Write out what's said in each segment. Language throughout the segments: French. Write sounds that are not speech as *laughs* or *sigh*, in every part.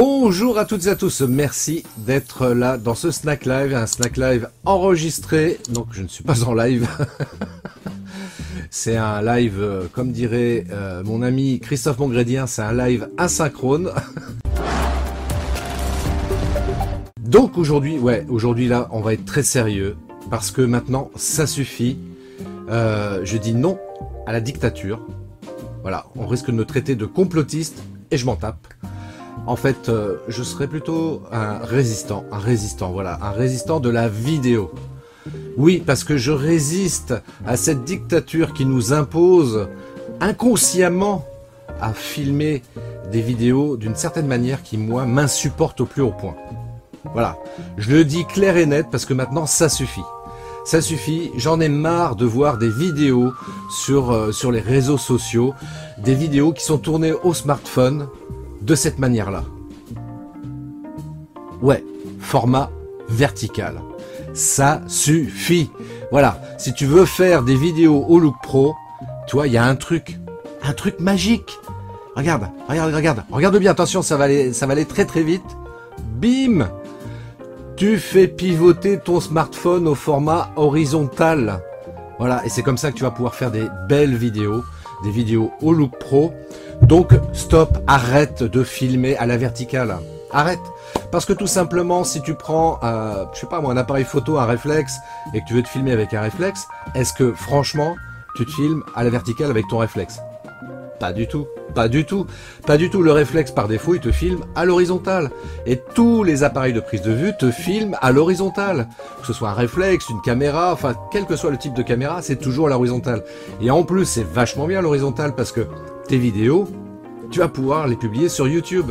Bonjour à toutes et à tous, merci d'être là dans ce Snack Live, un Snack Live enregistré, donc je ne suis pas en live. *laughs* c'est un live, euh, comme dirait euh, mon ami Christophe Mongrédien, c'est un live asynchrone. *laughs* donc aujourd'hui, ouais, aujourd'hui là, on va être très sérieux, parce que maintenant, ça suffit. Euh, je dis non à la dictature. Voilà, on risque de me traiter de complotiste, et je m'en tape. En fait, euh, je serais plutôt un résistant, un résistant, voilà, un résistant de la vidéo. Oui, parce que je résiste à cette dictature qui nous impose inconsciemment à filmer des vidéos d'une certaine manière qui, moi, m'insupporte au plus haut point. Voilà, je le dis clair et net parce que maintenant, ça suffit. Ça suffit, j'en ai marre de voir des vidéos sur, euh, sur les réseaux sociaux, des vidéos qui sont tournées au smartphone, de cette manière-là. Ouais, format vertical. Ça suffit. Voilà, si tu veux faire des vidéos au look pro, tu vois, il y a un truc, un truc magique. Regarde, regarde, regarde, regarde bien, attention, ça va aller, ça va aller très très vite. Bim Tu fais pivoter ton smartphone au format horizontal. Voilà, et c'est comme ça que tu vas pouvoir faire des belles vidéos, des vidéos au look pro. Donc stop, arrête de filmer à la verticale. Arrête. Parce que tout simplement, si tu prends, euh, je sais pas moi, un appareil photo, un réflexe, et que tu veux te filmer avec un réflexe, est-ce que franchement, tu te filmes à la verticale avec ton réflexe? Pas du tout. Pas du tout. Pas du tout. Le réflexe, par défaut, il te filme à l'horizontale. Et tous les appareils de prise de vue te filment à l'horizontale. Que ce soit un réflexe, une caméra, enfin, quel que soit le type de caméra, c'est toujours à l'horizontale. Et en plus, c'est vachement bien l'horizontale parce que tes vidéos, tu vas pouvoir les publier sur YouTube.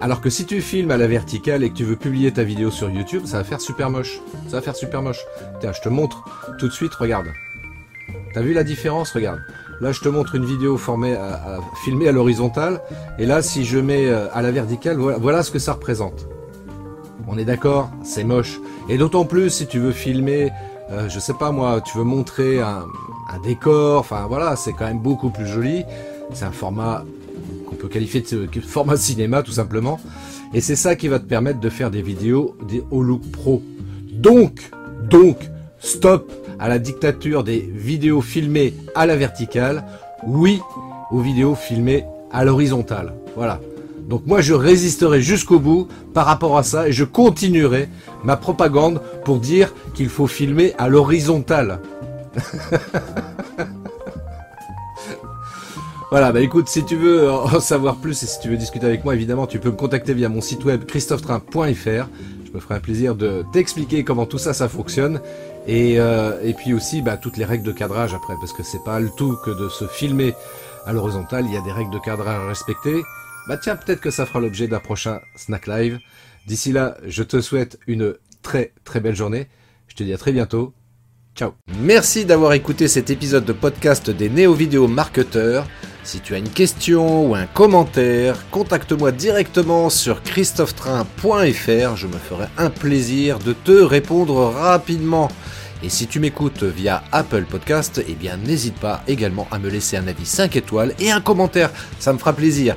Alors que si tu filmes à la verticale et que tu veux publier ta vidéo sur YouTube, ça va faire super moche. Ça va faire super moche. Tiens, je te montre tout de suite, regarde. T'as vu la différence Regarde. Là, je te montre une vidéo formée à, filmée à l'horizontale. Et là, si je mets euh, à la verticale, voilà, ce que ça représente. On est d'accord? C'est moche. Et d'autant plus si tu veux filmer, euh, je sais pas moi, tu veux montrer un, décor, enfin voilà, c'est quand même beaucoup plus joli. C'est un format qu'on peut qualifier de format cinéma tout simplement. Et c'est ça qui va te permettre de faire des vidéos des au look pro. Donc, donc, stop à la dictature des vidéos filmées à la verticale. Oui aux vidéos filmées à l'horizontale. Voilà. Donc moi je résisterai jusqu'au bout par rapport à ça et je continuerai ma propagande pour dire qu'il faut filmer à l'horizontale. *laughs* Voilà, bah écoute, si tu veux en savoir plus et si tu veux discuter avec moi, évidemment, tu peux me contacter via mon site web christophetrain.fr. Je me ferai un plaisir de t'expliquer comment tout ça, ça fonctionne. Et, euh, et puis aussi, bah, toutes les règles de cadrage après, parce que c'est pas le tout que de se filmer à l'horizontale, il y a des règles de cadrage à respecter. Bah tiens, peut-être que ça fera l'objet d'un prochain Snack Live. D'ici là, je te souhaite une très très belle journée. Je te dis à très bientôt. Ciao. Merci d'avoir écouté cet épisode de podcast des néo-vidéo marketeurs. Si tu as une question ou un commentaire, contacte-moi directement sur christophetrain.fr, je me ferai un plaisir de te répondre rapidement. Et si tu m'écoutes via Apple Podcast, eh bien n'hésite pas également à me laisser un avis 5 étoiles et un commentaire, ça me fera plaisir.